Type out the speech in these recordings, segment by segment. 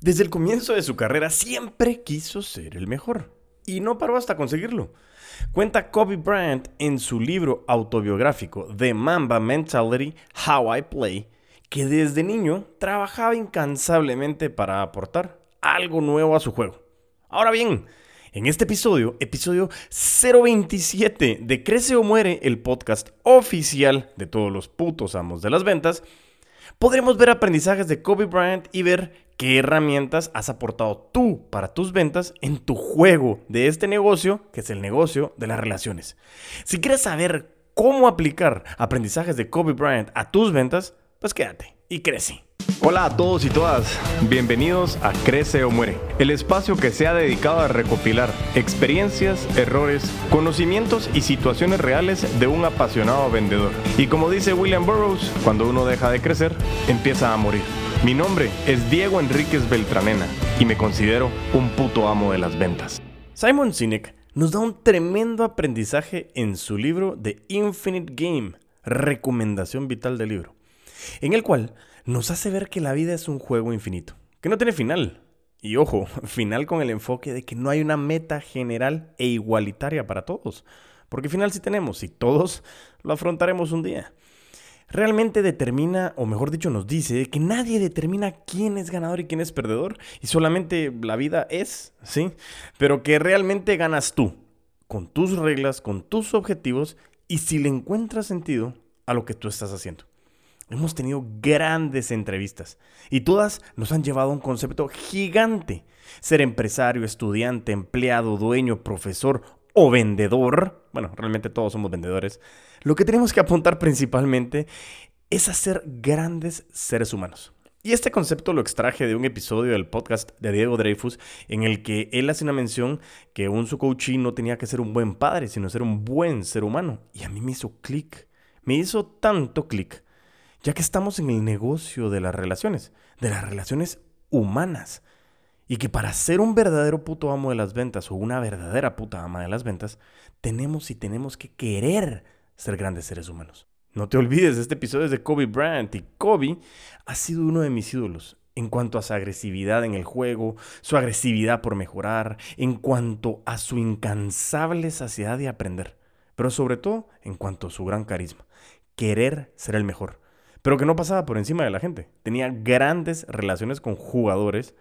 Desde el comienzo de su carrera siempre quiso ser el mejor y no paró hasta conseguirlo. Cuenta Kobe Bryant en su libro autobiográfico The Mamba Mentality, How I Play, que desde niño trabajaba incansablemente para aportar algo nuevo a su juego. Ahora bien, en este episodio, episodio 027 de Crece o Muere, el podcast oficial de todos los putos amos de las ventas, podremos ver aprendizajes de Kobe Bryant y ver qué herramientas has aportado tú para tus ventas en tu juego de este negocio, que es el negocio de las relaciones. Si quieres saber cómo aplicar aprendizajes de Kobe Bryant a tus ventas, pues quédate y crece. Hola a todos y todas, bienvenidos a Crece o Muere, el espacio que se ha dedicado a recopilar experiencias, errores, conocimientos y situaciones reales de un apasionado vendedor. Y como dice William Burroughs, cuando uno deja de crecer, empieza a morir. Mi nombre es Diego Enríquez Beltranena y me considero un puto amo de las ventas. Simon Sinek nos da un tremendo aprendizaje en su libro The Infinite Game, recomendación vital del libro, en el cual nos hace ver que la vida es un juego infinito, que no tiene final. Y ojo, final con el enfoque de que no hay una meta general e igualitaria para todos, porque final sí tenemos y todos lo afrontaremos un día realmente determina, o mejor dicho nos dice, que nadie determina quién es ganador y quién es perdedor, y solamente la vida es, ¿sí? Pero que realmente ganas tú, con tus reglas, con tus objetivos, y si le encuentras sentido a lo que tú estás haciendo. Hemos tenido grandes entrevistas y todas nos han llevado a un concepto gigante. Ser empresario, estudiante, empleado, dueño, profesor o vendedor, bueno, realmente todos somos vendedores, lo que tenemos que apuntar principalmente es a ser grandes seres humanos. Y este concepto lo extraje de un episodio del podcast de Diego Dreyfus en el que él hace una mención que un su no tenía que ser un buen padre, sino ser un buen ser humano. Y a mí me hizo clic, me hizo tanto clic, ya que estamos en el negocio de las relaciones, de las relaciones humanas. Y que para ser un verdadero puto amo de las ventas o una verdadera puta ama de las ventas, tenemos y tenemos que querer ser grandes seres humanos. No te olvides, este episodio es de Kobe Bryant y Kobe ha sido uno de mis ídolos en cuanto a su agresividad en el juego, su agresividad por mejorar, en cuanto a su incansable saciedad de aprender, pero sobre todo en cuanto a su gran carisma, querer ser el mejor, pero que no pasaba por encima de la gente. Tenía grandes relaciones con jugadores,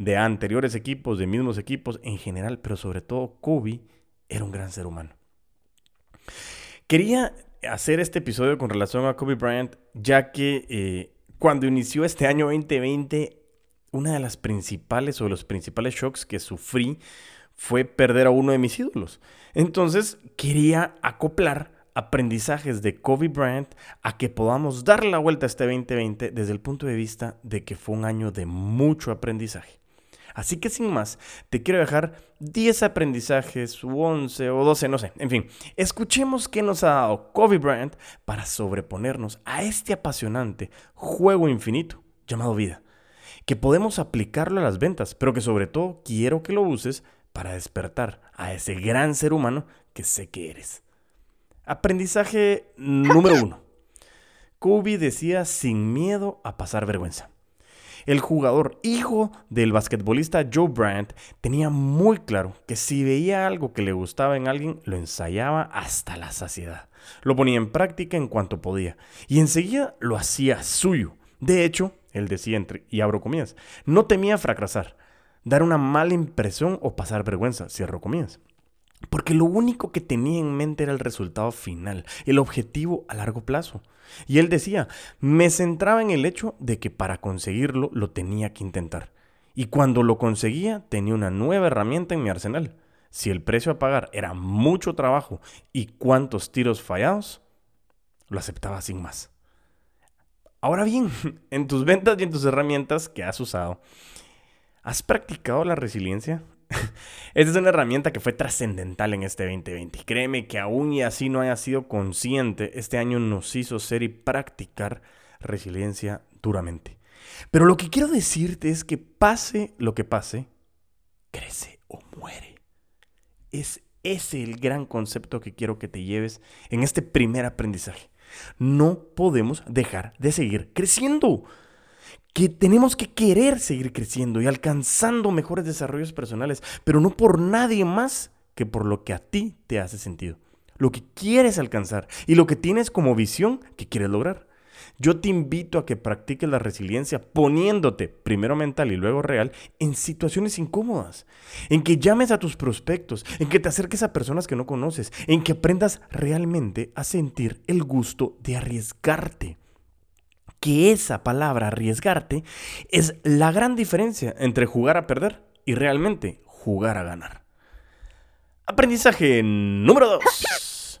de anteriores equipos, de mismos equipos en general, pero sobre todo Kobe era un gran ser humano. Quería hacer este episodio con relación a Kobe Bryant, ya que eh, cuando inició este año 2020, una de las principales o los principales shocks que sufrí fue perder a uno de mis ídolos. Entonces quería acoplar aprendizajes de Kobe Bryant a que podamos dar la vuelta a este 2020 desde el punto de vista de que fue un año de mucho aprendizaje. Así que sin más, te quiero dejar 10 aprendizajes, u 11 o 12, no sé. En fin, escuchemos qué nos ha dado Kobe Bryant para sobreponernos a este apasionante juego infinito llamado vida. Que podemos aplicarlo a las ventas, pero que sobre todo quiero que lo uses para despertar a ese gran ser humano que sé que eres. Aprendizaje número 1. Kobe decía sin miedo a pasar vergüenza. El jugador, hijo del basquetbolista Joe Bryant, tenía muy claro que si veía algo que le gustaba en alguien, lo ensayaba hasta la saciedad. Lo ponía en práctica en cuanto podía y enseguida lo hacía suyo. De hecho, él decía entre, y abro comillas, no temía fracasar, dar una mala impresión o pasar vergüenza, cierro comillas. Porque lo único que tenía en mente era el resultado final, el objetivo a largo plazo. Y él decía, me centraba en el hecho de que para conseguirlo lo tenía que intentar. Y cuando lo conseguía tenía una nueva herramienta en mi arsenal. Si el precio a pagar era mucho trabajo y cuántos tiros fallados, lo aceptaba sin más. Ahora bien, en tus ventas y en tus herramientas que has usado, ¿has practicado la resiliencia? Esta es una herramienta que fue trascendental en este 2020. Créeme que aún y así no haya sido consciente, este año nos hizo ser y practicar resiliencia duramente. Pero lo que quiero decirte es que pase lo que pase, crece o muere. Es ese el gran concepto que quiero que te lleves en este primer aprendizaje. No podemos dejar de seguir creciendo. Que tenemos que querer seguir creciendo y alcanzando mejores desarrollos personales, pero no por nadie más que por lo que a ti te hace sentido, lo que quieres alcanzar y lo que tienes como visión que quieres lograr. Yo te invito a que practiques la resiliencia poniéndote, primero mental y luego real, en situaciones incómodas, en que llames a tus prospectos, en que te acerques a personas que no conoces, en que aprendas realmente a sentir el gusto de arriesgarte que esa palabra arriesgarte es la gran diferencia entre jugar a perder y realmente jugar a ganar. Aprendizaje número 2.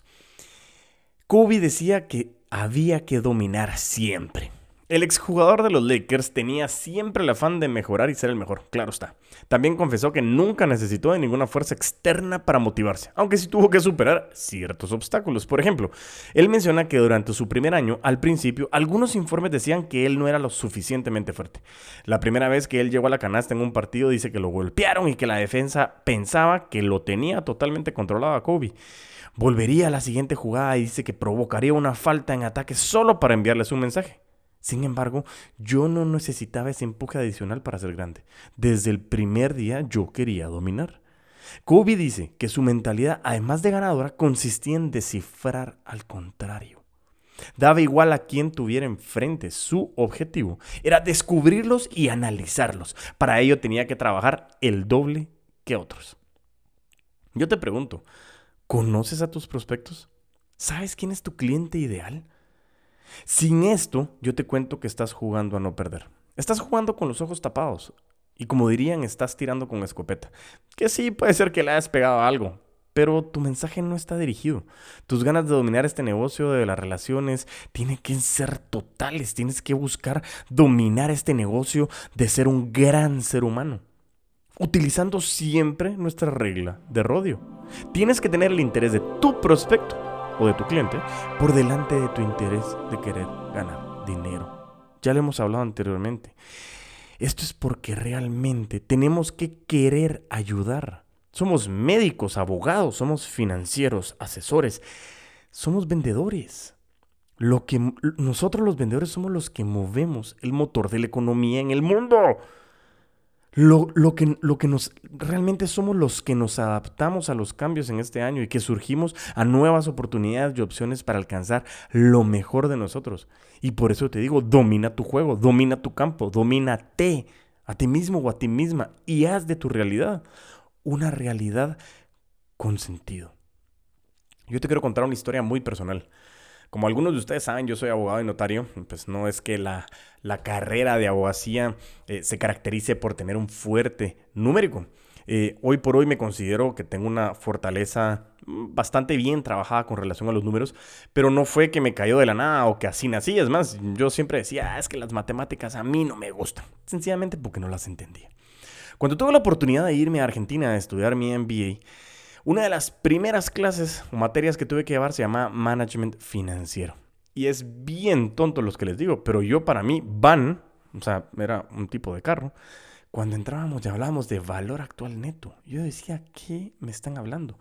Kobe decía que había que dominar siempre. El exjugador de los Lakers tenía siempre el afán de mejorar y ser el mejor, claro está. También confesó que nunca necesitó de ninguna fuerza externa para motivarse, aunque sí tuvo que superar ciertos obstáculos. Por ejemplo, él menciona que durante su primer año, al principio, algunos informes decían que él no era lo suficientemente fuerte. La primera vez que él llegó a la canasta en un partido dice que lo golpearon y que la defensa pensaba que lo tenía totalmente controlado a Kobe. Volvería a la siguiente jugada y dice que provocaría una falta en ataque solo para enviarles un mensaje. Sin embargo, yo no necesitaba ese empuje adicional para ser grande. Desde el primer día yo quería dominar. Kobe dice que su mentalidad, además de ganadora, consistía en descifrar al contrario. Daba igual a quien tuviera enfrente. Su objetivo era descubrirlos y analizarlos. Para ello tenía que trabajar el doble que otros. Yo te pregunto, ¿conoces a tus prospectos? ¿Sabes quién es tu cliente ideal? Sin esto, yo te cuento que estás jugando a no perder. Estás jugando con los ojos tapados. Y como dirían, estás tirando con escopeta. Que sí, puede ser que le hayas pegado algo, pero tu mensaje no está dirigido. Tus ganas de dominar este negocio de las relaciones tienen que ser totales. Tienes que buscar dominar este negocio de ser un gran ser humano. Utilizando siempre nuestra regla de rodio. Tienes que tener el interés de tu prospecto o de tu cliente por delante de tu interés de querer ganar dinero. Ya lo hemos hablado anteriormente. Esto es porque realmente tenemos que querer ayudar. Somos médicos, abogados, somos financieros, asesores, somos vendedores. Lo que nosotros los vendedores somos los que movemos el motor de la economía en el mundo. Lo, que, lo que nos realmente somos los que nos adaptamos a los cambios en este año y que surgimos a nuevas oportunidades y opciones para alcanzar lo mejor de nosotros. Y por eso te digo, domina tu juego, domina tu campo, domínate a ti mismo o a ti misma y haz de tu realidad una realidad con sentido. Yo te quiero contar una historia muy personal. Como algunos de ustedes saben, yo soy abogado y notario, pues no es que la, carrera de abogacía eh, se caracterice por tener un fuerte numérico. Eh, hoy por hoy me considero que tengo una fortaleza mm, bastante bien trabajada con relación a los números, pero no fue que me cayó de la nada o que así nací. Es más, yo siempre decía, ah, es que las matemáticas a mí no me gustan, sencillamente porque no las entendía. Cuando tuve la oportunidad de irme a Argentina a estudiar mi MBA, una de las primeras clases o materias que tuve que llevar se llama Management Financiero. Y es bien tonto los que les digo, pero yo para mí, van, o sea, era un tipo de carro, cuando entrábamos y hablábamos de valor actual neto, yo decía, ¿qué me están hablando?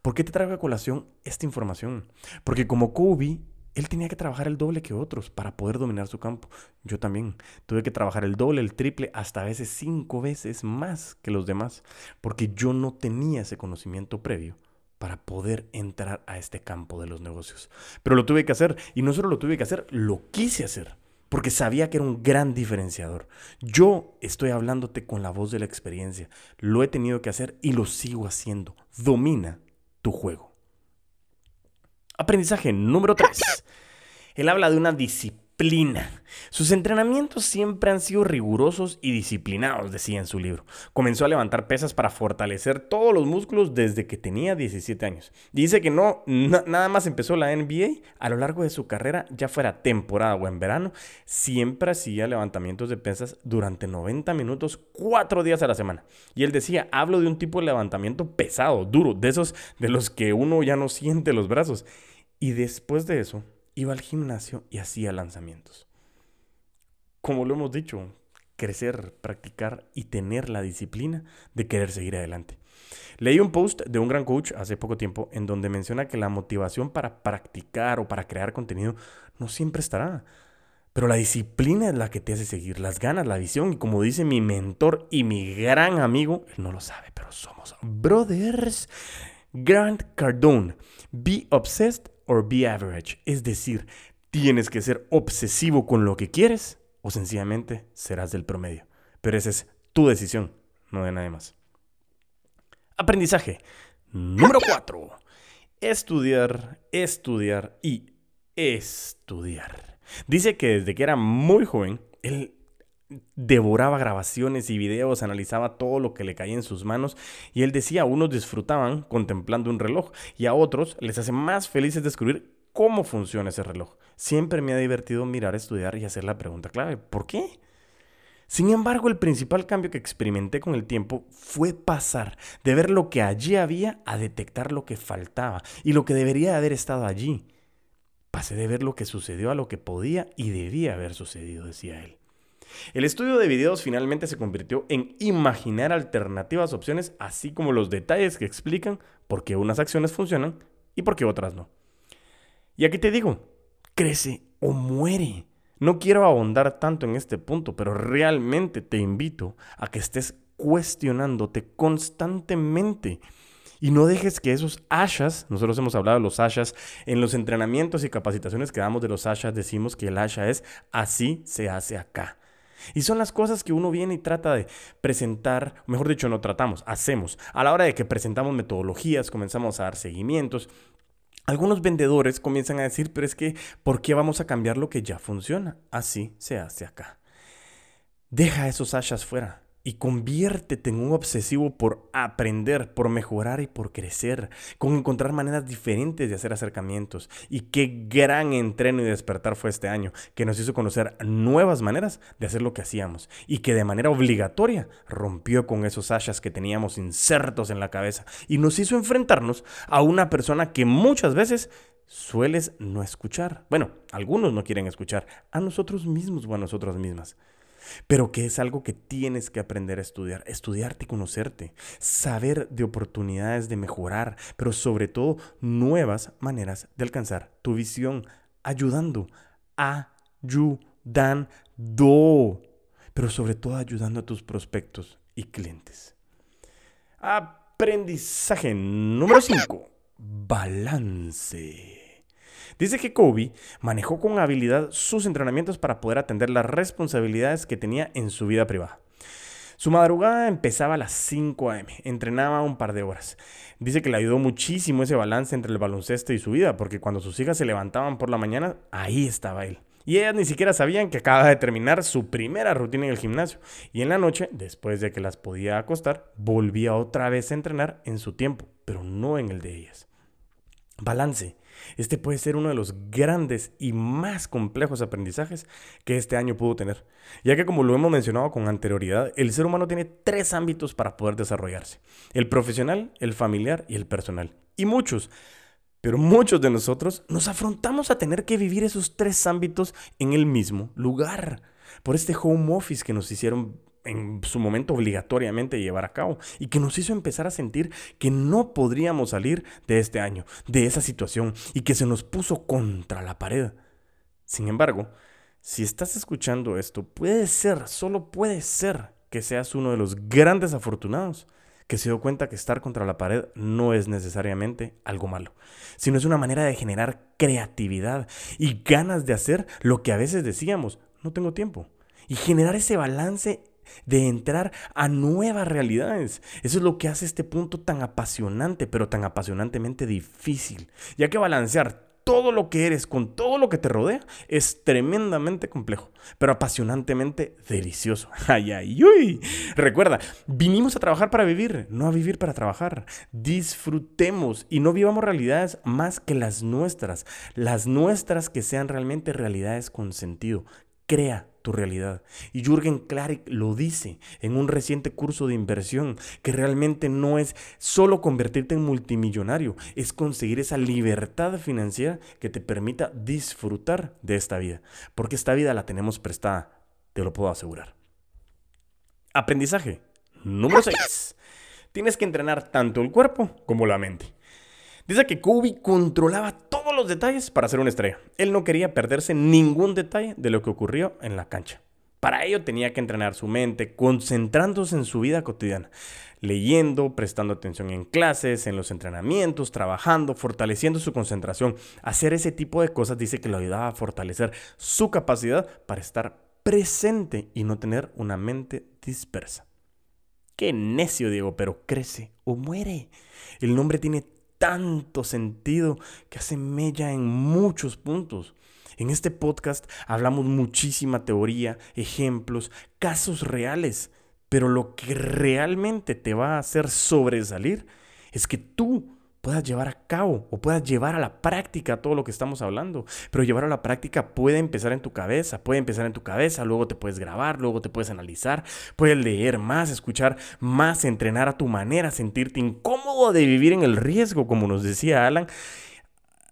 ¿Por qué te traigo a colación esta información? Porque como Kobe él tenía que trabajar el doble que otros para poder dominar su campo. Yo también tuve que trabajar el doble, el triple, hasta a veces cinco veces más que los demás, porque yo no tenía ese conocimiento previo para poder entrar a este campo de los negocios. Pero lo tuve que hacer y no solo lo tuve que hacer, lo quise hacer, porque sabía que era un gran diferenciador. Yo estoy hablándote con la voz de la experiencia, lo he tenido que hacer y lo sigo haciendo. Domina tu juego. Aprendizaje número 3. Él habla de una disciplina sus entrenamientos siempre han sido rigurosos y disciplinados, decía en su libro. Comenzó a levantar pesas para fortalecer todos los músculos desde que tenía 17 años. Dice que no, nada más empezó la NBA, a lo largo de su carrera, ya fuera temporada o en verano, siempre hacía levantamientos de pesas durante 90 minutos, cuatro días a la semana. Y él decía, hablo de un tipo de levantamiento pesado, duro, de esos de los que uno ya no siente los brazos. Y después de eso, iba al gimnasio y hacía lanzamientos. Como lo hemos dicho, crecer, practicar y tener la disciplina de querer seguir adelante. Leí un post de un gran coach hace poco tiempo en donde menciona que la motivación para practicar o para crear contenido no siempre estará. Pero la disciplina es la que te hace seguir, las ganas, la visión. Y como dice mi mentor y mi gran amigo, él no lo sabe, pero somos brothers. Grant Cardone, be obsessed or be average. Es decir, tienes que ser obsesivo con lo que quieres o sencillamente serás del promedio. Pero esa es tu decisión, no de nadie más. Aprendizaje. Número 4. Estudiar, estudiar y estudiar. Dice que desde que era muy joven, él devoraba grabaciones y videos, analizaba todo lo que le caía en sus manos y él decía, a unos disfrutaban contemplando un reloj y a otros les hace más felices descubrir cómo funciona ese reloj. Siempre me ha divertido mirar, estudiar y hacer la pregunta clave, ¿por qué? Sin embargo, el principal cambio que experimenté con el tiempo fue pasar de ver lo que allí había a detectar lo que faltaba y lo que debería haber estado allí. Pasé de ver lo que sucedió a lo que podía y debía haber sucedido, decía él. El estudio de videos finalmente se convirtió en imaginar alternativas opciones, así como los detalles que explican por qué unas acciones funcionan y por qué otras no. Y aquí te digo, crece o muere. No quiero ahondar tanto en este punto, pero realmente te invito a que estés cuestionándote constantemente y no dejes que esos ashas, nosotros hemos hablado de los ashas, en los entrenamientos y capacitaciones que damos de los ashas decimos que el asha es así se hace acá. Y son las cosas que uno viene y trata de presentar, mejor dicho, no tratamos, hacemos. A la hora de que presentamos metodologías, comenzamos a dar seguimientos. Algunos vendedores comienzan a decir, pero es que, ¿por qué vamos a cambiar lo que ya funciona? Así se hace acá. Deja esos ashas fuera y conviértete en un obsesivo por aprender, por mejorar y por crecer, con encontrar maneras diferentes de hacer acercamientos. Y qué gran entreno y despertar fue este año, que nos hizo conocer nuevas maneras de hacer lo que hacíamos y que de manera obligatoria rompió con esos ashas que teníamos insertos en la cabeza y nos hizo enfrentarnos a una persona que muchas veces sueles no escuchar. Bueno, algunos no quieren escuchar, a nosotros mismos o a nosotras mismas pero que es algo que tienes que aprender a estudiar, estudiarte y conocerte, saber de oportunidades de mejorar, pero sobre todo nuevas maneras de alcanzar tu visión, ayudando, ayudando, pero sobre todo ayudando a tus prospectos y clientes. Aprendizaje número 5. Balance. Dice que Kobe manejó con habilidad sus entrenamientos para poder atender las responsabilidades que tenía en su vida privada. Su madrugada empezaba a las 5 a.m., entrenaba un par de horas. Dice que le ayudó muchísimo ese balance entre el baloncesto y su vida, porque cuando sus hijas se levantaban por la mañana, ahí estaba él. Y ellas ni siquiera sabían que acaba de terminar su primera rutina en el gimnasio. Y en la noche, después de que las podía acostar, volvía otra vez a entrenar en su tiempo, pero no en el de ellas. Balance este puede ser uno de los grandes y más complejos aprendizajes que este año pudo tener, ya que como lo hemos mencionado con anterioridad, el ser humano tiene tres ámbitos para poder desarrollarse, el profesional, el familiar y el personal. Y muchos, pero muchos de nosotros nos afrontamos a tener que vivir esos tres ámbitos en el mismo lugar, por este home office que nos hicieron en su momento obligatoriamente llevar a cabo y que nos hizo empezar a sentir que no podríamos salir de este año, de esa situación y que se nos puso contra la pared. Sin embargo, si estás escuchando esto, puede ser, solo puede ser que seas uno de los grandes afortunados que se dio cuenta que estar contra la pared no es necesariamente algo malo, sino es una manera de generar creatividad y ganas de hacer lo que a veces decíamos, no tengo tiempo. Y generar ese balance de entrar a nuevas realidades. Eso es lo que hace este punto tan apasionante, pero tan apasionantemente difícil, ya que balancear todo lo que eres con todo lo que te rodea es tremendamente complejo, pero apasionantemente delicioso. Ay, ay, uy. Recuerda, vinimos a trabajar para vivir, no a vivir para trabajar. Disfrutemos y no vivamos realidades más que las nuestras, las nuestras que sean realmente realidades con sentido. Crea tu realidad. Y Jürgen Klarik lo dice en un reciente curso de inversión, que realmente no es solo convertirte en multimillonario, es conseguir esa libertad financiera que te permita disfrutar de esta vida. Porque esta vida la tenemos prestada, te lo puedo asegurar. Aprendizaje número 6. Tienes que entrenar tanto el cuerpo como la mente. Dice que Kobe controlaba todos los detalles para ser una estrella. Él no quería perderse ningún detalle de lo que ocurrió en la cancha. Para ello tenía que entrenar su mente, concentrándose en su vida cotidiana, leyendo, prestando atención en clases, en los entrenamientos, trabajando, fortaleciendo su concentración. Hacer ese tipo de cosas dice que lo ayudaba a fortalecer su capacidad para estar presente y no tener una mente dispersa. Qué necio, Diego, pero crece o muere. El nombre tiene tanto sentido que hace mella en muchos puntos. En este podcast hablamos muchísima teoría, ejemplos, casos reales, pero lo que realmente te va a hacer sobresalir es que tú puedas llevar a cabo o puedas llevar a la práctica todo lo que estamos hablando. Pero llevar a la práctica puede empezar en tu cabeza, puede empezar en tu cabeza, luego te puedes grabar, luego te puedes analizar, puedes leer más, escuchar más, entrenar a tu manera, sentirte incómodo de vivir en el riesgo, como nos decía Alan.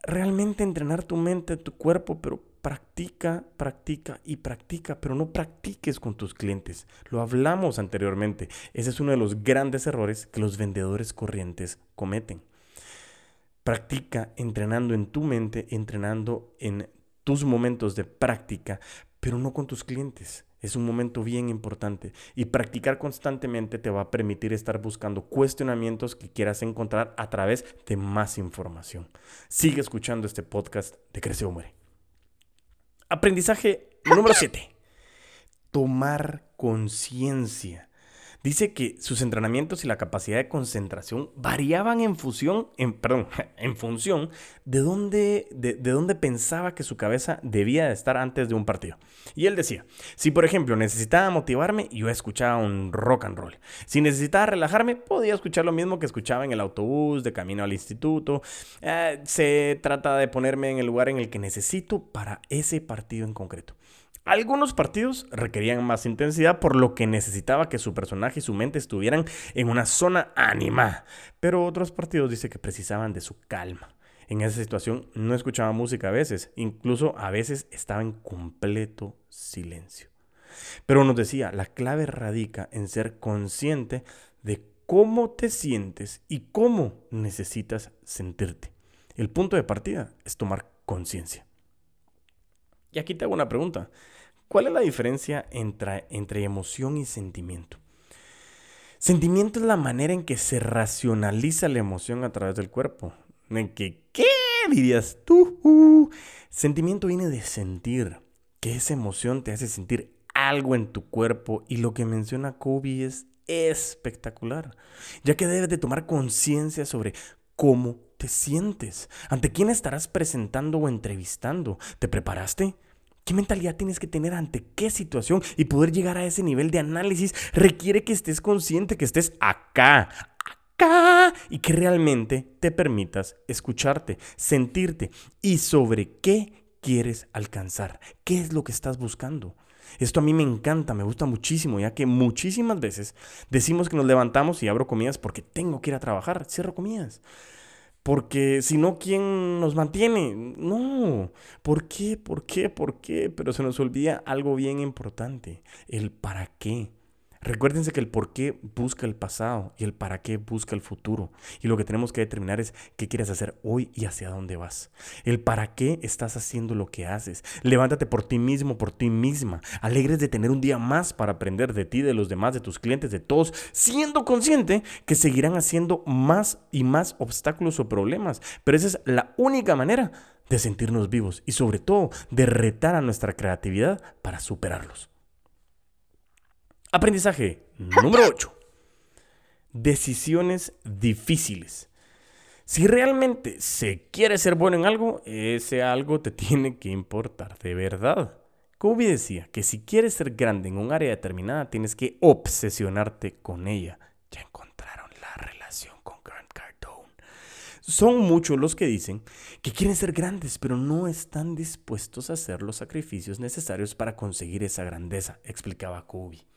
Realmente entrenar tu mente, tu cuerpo, pero practica, practica y practica, pero no practiques con tus clientes. Lo hablamos anteriormente. Ese es uno de los grandes errores que los vendedores corrientes cometen. Practica entrenando en tu mente, entrenando en tus momentos de práctica, pero no con tus clientes. Es un momento bien importante y practicar constantemente te va a permitir estar buscando cuestionamientos que quieras encontrar a través de más información. Sigue escuchando este podcast de Crece o Muere. Aprendizaje número 7. Tomar conciencia. Dice que sus entrenamientos y la capacidad de concentración variaban en función, en, perdón, en función de dónde, de, dónde pensaba que su cabeza debía estar antes de un partido. Y él decía, si por ejemplo necesitaba motivarme, yo escuchaba un rock and roll. Si necesitaba relajarme, podía escuchar lo mismo que escuchaba en el autobús, de camino al instituto. Eh, se trata de ponerme en el lugar en el que necesito para ese partido en concreto. Algunos partidos requerían más intensidad por lo que necesitaba que su personaje y su mente estuvieran en una zona animada, pero otros partidos dice que precisaban de su calma. En esa situación no escuchaba música a veces, incluso a veces estaba en completo silencio. Pero nos decía, la clave radica en ser consciente de cómo te sientes y cómo necesitas sentirte. El punto de partida es tomar conciencia. Y aquí te hago una pregunta. ¿Cuál es la diferencia entre, entre emoción y sentimiento? Sentimiento es la manera en que se racionaliza la emoción a través del cuerpo. En que, ¿qué dirías tú? Sentimiento viene de sentir, que esa emoción te hace sentir algo en tu cuerpo y lo que menciona Kobe es espectacular, ya que debes de tomar conciencia sobre cómo te sientes, ante quién estarás presentando o entrevistando. ¿Te preparaste? ¿Qué mentalidad tienes que tener ante qué situación? Y poder llegar a ese nivel de análisis requiere que estés consciente, que estés acá, acá, y que realmente te permitas escucharte, sentirte y sobre qué quieres alcanzar, qué es lo que estás buscando. Esto a mí me encanta, me gusta muchísimo, ya que muchísimas veces decimos que nos levantamos y abro comidas porque tengo que ir a trabajar, cierro comidas. Porque si no, ¿quién nos mantiene? No. ¿Por qué? ¿Por qué? ¿Por qué? Pero se nos olvida algo bien importante, el para qué. Recuérdense que el por qué busca el pasado y el para qué busca el futuro. Y lo que tenemos que determinar es qué quieres hacer hoy y hacia dónde vas. El para qué estás haciendo lo que haces. Levántate por ti mismo, por ti misma. Alegres de tener un día más para aprender de ti, de los demás, de tus clientes, de todos, siendo consciente que seguirán haciendo más y más obstáculos o problemas. Pero esa es la única manera de sentirnos vivos y sobre todo de retar a nuestra creatividad para superarlos. Aprendizaje número 8. Decisiones difíciles. Si realmente se quiere ser bueno en algo, ese algo te tiene que importar de verdad. Kobe decía que si quieres ser grande en un área determinada, tienes que obsesionarte con ella. Ya encontraron la relación con Grant Cardone. Son muchos los que dicen que quieren ser grandes, pero no están dispuestos a hacer los sacrificios necesarios para conseguir esa grandeza, explicaba Kobe.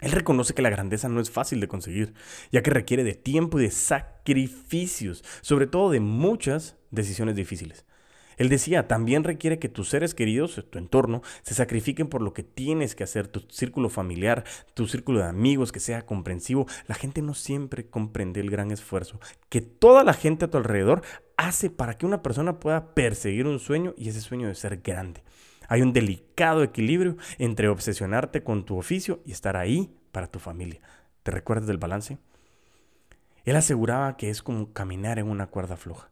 Él reconoce que la grandeza no es fácil de conseguir, ya que requiere de tiempo y de sacrificios, sobre todo de muchas decisiones difíciles. Él decía, también requiere que tus seres queridos, tu entorno, se sacrifiquen por lo que tienes que hacer, tu círculo familiar, tu círculo de amigos, que sea comprensivo. La gente no siempre comprende el gran esfuerzo que toda la gente a tu alrededor hace para que una persona pueda perseguir un sueño y ese sueño de ser grande. Hay un delicado equilibrio entre obsesionarte con tu oficio y estar ahí para tu familia. ¿Te recuerdas del balance? Él aseguraba que es como caminar en una cuerda floja.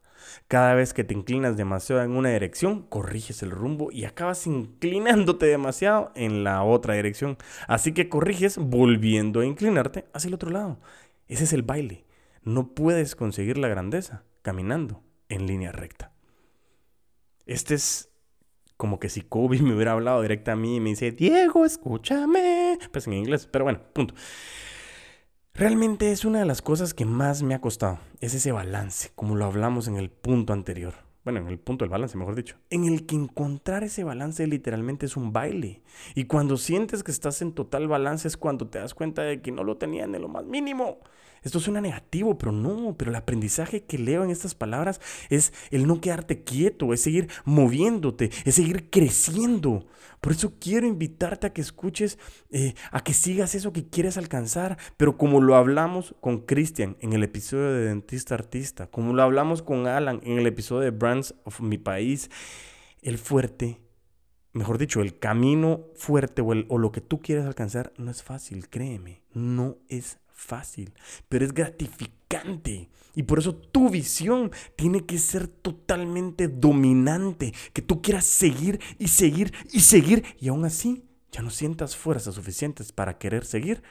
Cada vez que te inclinas demasiado en una dirección, corriges el rumbo y acabas inclinándote demasiado en la otra dirección. Así que corriges volviendo a inclinarte hacia el otro lado. Ese es el baile. No puedes conseguir la grandeza caminando en línea recta. Este es como que si Kobe me hubiera hablado directa a mí y me dice, Diego, escúchame. Pues en inglés, pero bueno, punto. Realmente es una de las cosas que más me ha costado, es ese balance, como lo hablamos en el punto anterior. Bueno, en el punto del balance, mejor dicho. En el que encontrar ese balance literalmente es un baile. Y cuando sientes que estás en total balance es cuando te das cuenta de que no lo tenían en lo más mínimo. Esto suena negativo, pero no, pero el aprendizaje que leo en estas palabras es el no quedarte quieto, es seguir moviéndote, es seguir creciendo. Por eso quiero invitarte a que escuches, eh, a que sigas eso que quieres alcanzar, pero como lo hablamos con Christian en el episodio de Dentista Artista, como lo hablamos con Alan en el episodio de Brands of Mi País, el fuerte mejor dicho, el camino fuerte o, o, lo que tú quieres alcanzar no es fácil, créeme, no es fácil, pero es gratificante. Y por eso tu visión tiene que ser totalmente dominante, que tú quieras seguir y seguir y seguir y aún así ya no sientas fuerzas suficientes para querer seguir,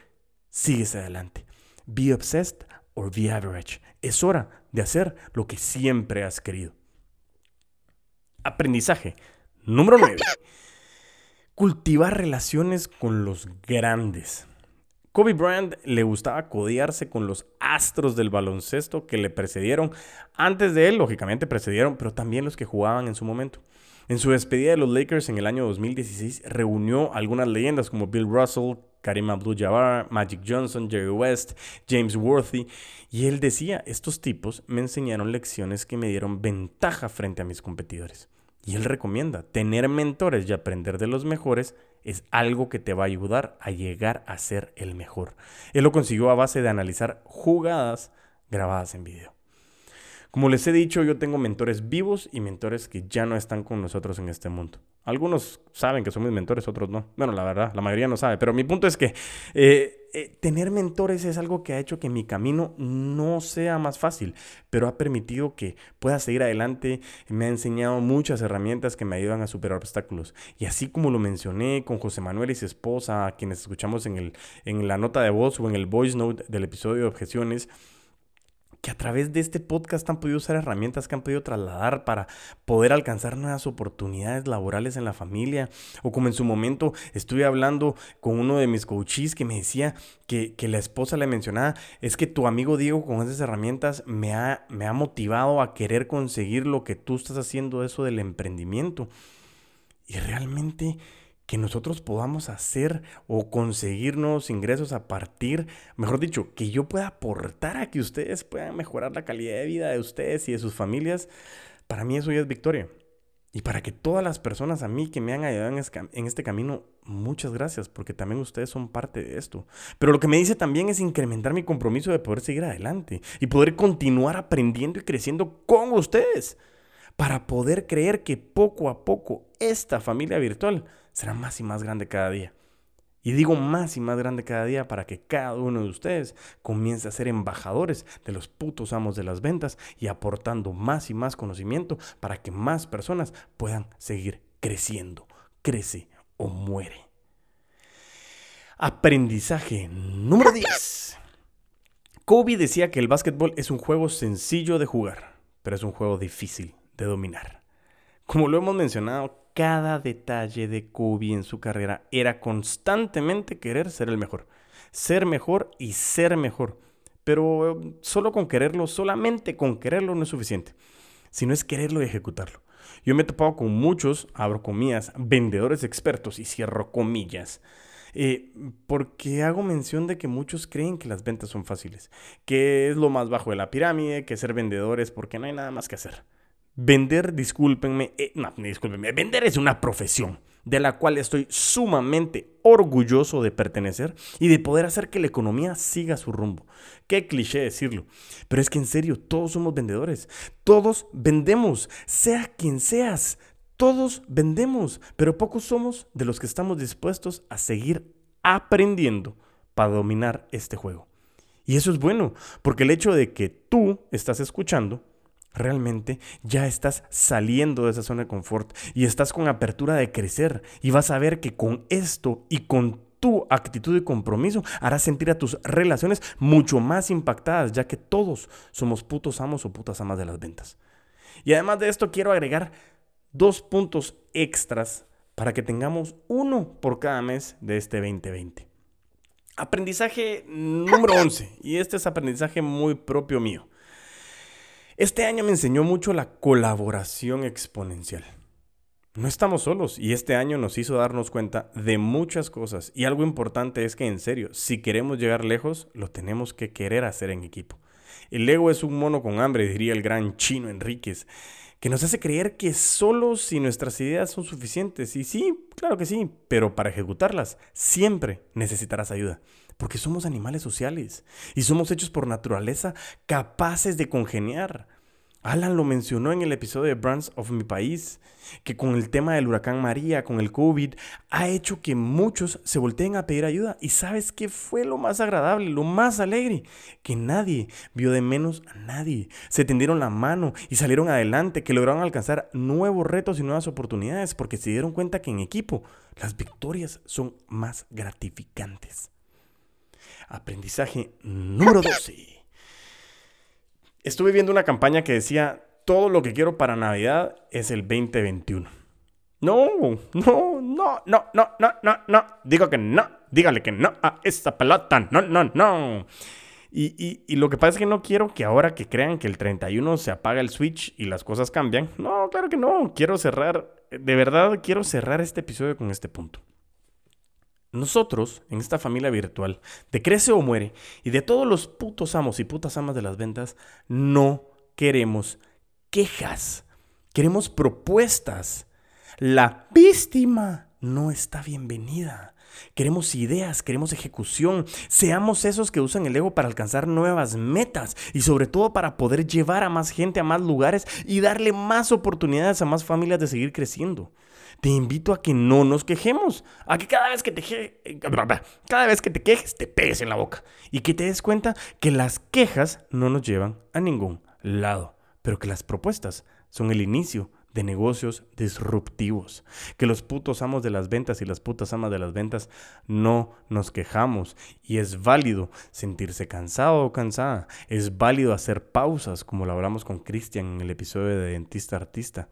sigues adelante. Be obsessed or be average. Es hora de hacer lo que siempre has querido. Aprendizaje. Número 9. Cultivar relaciones con los grandes. Kobe Bryant le gustaba codearse con los astros del baloncesto que le precedieron. Antes de él, lógicamente, precedieron, pero también los que jugaban en su momento. En su despedida de los Lakers en el año 2016, reunió algunas leyendas como Bill Russell, Karim Abdul-Jabbar, Magic Johnson, Jerry West, James Worthy, y él decía, estos tipos me enseñaron lecciones que me dieron ventaja frente a mis competidores. Y él recomienda, tener mentores y aprender de los mejores es algo que te va a ayudar a llegar a ser el mejor. Él lo consiguió a base de analizar jugadas grabadas en video. Como les he dicho, yo tengo mentores vivos y mentores que ya no están con nosotros en este mundo. Algunos saben que son mis mentores, otros no. Bueno, la verdad, la mayoría no sabe. Pero mi punto es que eh, eh, tener mentores es algo que ha hecho que mi camino no sea más fácil, pero ha permitido que pueda seguir adelante. Me ha enseñado muchas herramientas que me ayudan a superar obstáculos. Y así como lo mencioné con José Manuel y su esposa, quienes escuchamos en, el, en la nota de voz o en el voice note del episodio de objeciones, que a través de este podcast han podido usar herramientas que han podido trasladar para poder alcanzar nuevas oportunidades laborales en la familia. O como en su momento estuve hablando con uno de mis coaches que me decía que, la esposa le mencionaba, es que tu amigo Diego con esas herramientas me ha, me ha motivado a querer conseguir lo que tú estás haciendo, eso del emprendimiento. Y realmente que nosotros podamos hacer o conseguir nuevos ingresos a partir, mejor dicho, que yo pueda aportar a que ustedes puedan mejorar la calidad de vida de ustedes y de sus familias, para mí eso ya es victoria. Y para que todas las personas a mí que me han ayudado en este camino, muchas gracias, porque también ustedes son parte de esto. Pero lo que me dice también es incrementar mi compromiso de poder seguir adelante y poder continuar aprendiendo y creciendo con ustedes, para poder creer que poco a poco esta familia virtual será más y más grande cada día. Y digo más y más grande cada día para que cada uno de ustedes comience a ser embajadores de los putos amos de las ventas y aportando más y más conocimiento para que más personas puedan seguir creciendo. Crece o muere. Aprendizaje número 10. Kobe decía que el básquetbol es un juego sencillo de jugar, pero es un juego difícil de dominar. Como lo hemos mencionado, cada detalle de Kobe en su carrera era constantemente querer ser el mejor. Ser mejor y ser mejor. Pero eh, solo con quererlo, solamente con quererlo no es suficiente. Sino es quererlo y ejecutarlo. Yo me he topado con muchos, abro comillas, vendedores expertos y cierro comillas. Eh, porque hago mención de que muchos creen que las ventas son fáciles, que es lo más bajo de la pirámide, que ser vendedores porque no hay nada más que hacer. Vender, discúlpenme, eh, no, discúlpenme, vender es una profesión de la cual estoy sumamente orgulloso de pertenecer y de poder hacer que la economía siga su rumbo. Qué cliché decirlo, pero es que en serio, todos somos vendedores, todos vendemos, sea quien seas, todos vendemos, pero pocos somos de los que estamos dispuestos a seguir aprendiendo para dominar este juego. Y eso es bueno, porque el hecho de que tú estás escuchando, realmente ya estás saliendo de esa zona de confort y estás con apertura de crecer y vas a ver que con esto y con tu actitud y compromiso harás sentir a tus relaciones mucho más impactadas, ya que todos somos putos amos o putas amas de las ventas. Y además de esto quiero agregar dos puntos extras para que tengamos uno por cada mes de este 2020. Aprendizaje número 11, y este es aprendizaje muy propio mío. Este año me enseñó mucho la colaboración exponencial. No estamos solos y este año nos hizo darnos cuenta de muchas cosas y algo importante es que en serio, si queremos llegar lejos, lo tenemos que querer hacer en equipo. El ego es un mono con hambre, diría el gran chino Enríquez, que nos hace creer que solo si nuestras ideas son suficientes. Y sí, claro que sí, pero para ejecutarlas siempre necesitarás ayuda porque somos animales sociales y somos hechos por naturaleza capaces de congeniar. Alan lo mencionó en el episodio de Brands of Mi País, que con el tema del huracán María, con el COVID, ha hecho que muchos se volteen a pedir ayuda. ¿Y sabes qué fue lo más agradable, lo más alegre? Que nadie vio de menos a nadie. Se tendieron la mano y salieron adelante, que lograron alcanzar nuevos retos y nuevas oportunidades, porque se dieron cuenta que en equipo las victorias son más gratificantes. Aprendizaje número 12. Estuve viendo una campaña que decía, todo lo que quiero para Navidad es el 2021. No, no, no, no, no, no, no, no. Digo que no. Dígale que no a esta pelota. No, no, no. Y, y, lo que pasa es que no quiero que ahora que crean que el 31 se apaga el switch y las cosas cambian. No, claro que no. Quiero cerrar, de verdad quiero cerrar este episodio con este punto. Nosotros, en esta familia virtual, de Crece o Muere, y de todos los putos amos y putas amas de las ventas, no queremos quejas, queremos propuestas. La víctima no está bienvenida. Queremos ideas, queremos ejecución. Seamos esos que usan el ego para alcanzar nuevas metas y sobre todo para poder llevar a más gente a más lugares y darle más oportunidades a más familias de seguir creciendo te invito a que no nos quejemos, a que cada vez que te, cada vez que te quejes te pegues en la boca y que te des cuenta que las quejas no nos llevan a ningún lado, pero que las propuestas son el inicio de negocios disruptivos. Que los putos amos de las ventas y las putas amas de las ventas no nos quejamos. Y es válido sentirse cansado o cansada. Es válido hacer pausas, como lo hablamos con Cristian en el episodio de Dentista Artista.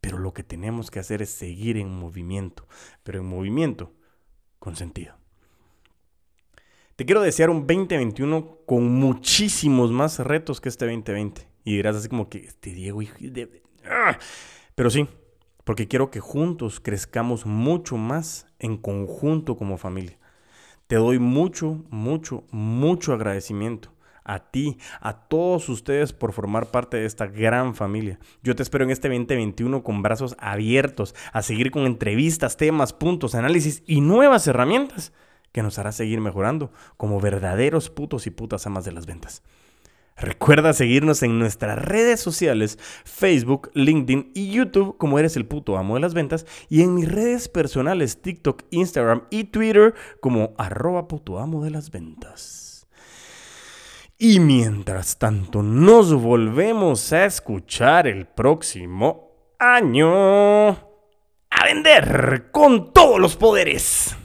Pero lo que tenemos que hacer es seguir en movimiento, pero en movimiento con sentido. Te quiero desear un 2021 con muchísimos más retos que este 2020. Y dirás así como que, este Diego, hijo de... ¡Ah! Pero sí, porque quiero que juntos crezcamos mucho más en conjunto como familia. Te doy mucho, mucho, mucho agradecimiento a ti, a todos ustedes por formar parte de esta gran familia. Yo te espero en este 2021 con brazos abiertos a seguir con entrevistas, temas, puntos, análisis y nuevas herramientas que nos hará seguir mejorando como verdaderos putos y putas amas de las ventas. Recuerda seguirnos en nuestras redes sociales, Facebook, LinkedIn y YouTube como eres el puto amo de las ventas y en mis redes personales TikTok, Instagram y Twitter como arroba puto amo de las ventas. Y mientras tanto, nos volvemos a escuchar el próximo año a vender con todos los poderes.